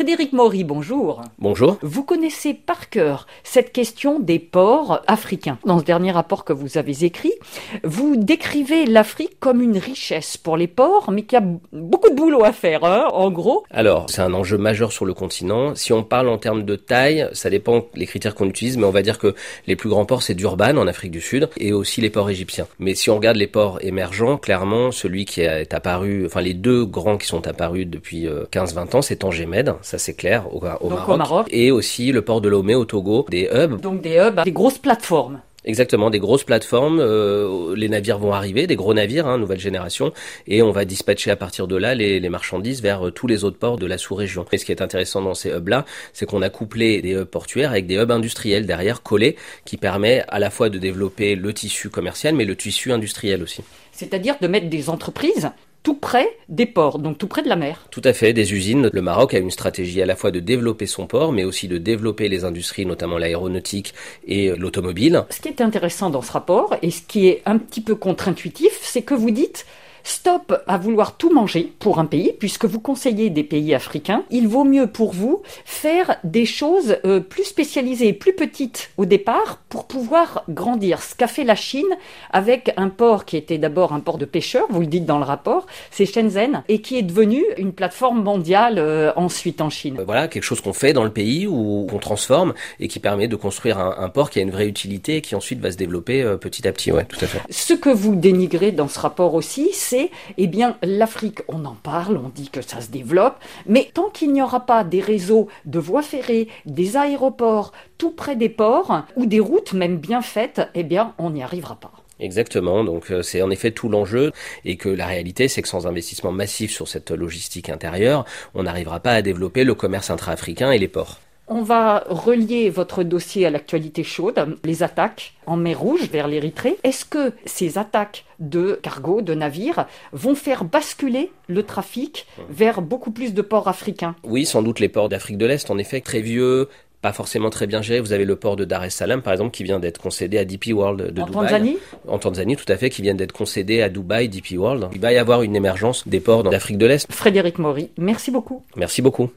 Frédéric Maury, bonjour. Bonjour. Vous connaissez par cœur cette question des ports africains. Dans ce dernier rapport que vous avez écrit, vous décrivez l'Afrique comme une richesse pour les ports, mais qu'il y a beaucoup de boulot à faire, hein, en gros. Alors, c'est un enjeu majeur sur le continent. Si on parle en termes de taille, ça dépend les critères qu'on utilise, mais on va dire que les plus grands ports, c'est Durban en Afrique du Sud et aussi les ports égyptiens. Mais si on regarde les ports émergents, clairement, celui qui est apparu, enfin les deux grands qui sont apparus depuis 15-20 euh, ans, c'est Tangemed, ça c'est clair, au, Maroc, Et aussi le port de Lomé au Togo, des hubs. Donc des hubs, des grosses plateformes. Exactement, des grosses plateformes, euh, les navires vont arriver, des gros navires, hein, nouvelle génération, et on va dispatcher à partir de là les, marchandises vers euh, tous les autres ports de la sous-région. Et ce qui est intéressant dans ces hubs-là, c'est qu'on a couplé des hubs portuaires avec des hubs industriels derrière collés, qui permet à la fois de développer le tissu commercial, mais le tissu industriel aussi. C'est-à-dire de mettre des entreprises tout près des ports, donc tout près de la mer. Tout à fait, des usines. Le Maroc a une stratégie à la fois de développer son port, mais aussi de développer les industries, notamment l'aéronautique et l'automobile. Ce qui est intéressant dans ce rapport, et ce qui est un petit peu contre-intuitif, c'est que vous dites Stop à vouloir tout manger pour un pays, puisque vous conseillez des pays africains. Il vaut mieux pour vous faire des choses euh, plus spécialisées, plus petites au départ, pour pouvoir grandir. Ce qu'a fait la Chine avec un port qui était d'abord un port de pêcheurs, vous le dites dans le rapport, c'est Shenzhen, et qui est devenu une plateforme mondiale euh, ensuite en Chine. Euh, voilà, quelque chose qu'on fait dans le pays ou qu'on transforme et qui permet de construire un, port qui a une vraie utilité et qui ensuite va se développer petit à petit. Ouais, tout à fait. Ce que vous dénigrez dans ce rapport aussi, c'est, eh bien, l'Afrique, on en parle, on dit que ça se développe, mais tant qu'il n'y aura pas des réseaux de voies ferrées, des aéroports tout près des ports, ou des routes même bien faites, eh bien, on n'y arrivera pas. Exactement, donc euh, c'est en effet tout l'enjeu et que la réalité c'est que sans investissement massif sur cette logistique intérieure, on n'arrivera pas à développer le commerce intra-africain et les ports. On va relier votre dossier à l'actualité chaude, les attaques en mer Rouge vers l'Érythrée. Est-ce que ces attaques de cargo, de navires, vont faire basculer le trafic vers beaucoup plus de ports africains? Oui, sans doute les ports d'Afrique de l'Est, en effet, très vieux, pas forcément très bien géré. Vous avez le port de Dar es Salaam, par exemple, qui vient d'être concédé à DP World de en Tanzanie? En Tanzanie, tout à fait, qui vient d'être concédé à Dubaï, DP World. Il va y avoir une émergence des ports d'Afrique de l'Est. Frédéric Maury, merci beaucoup. Merci beaucoup.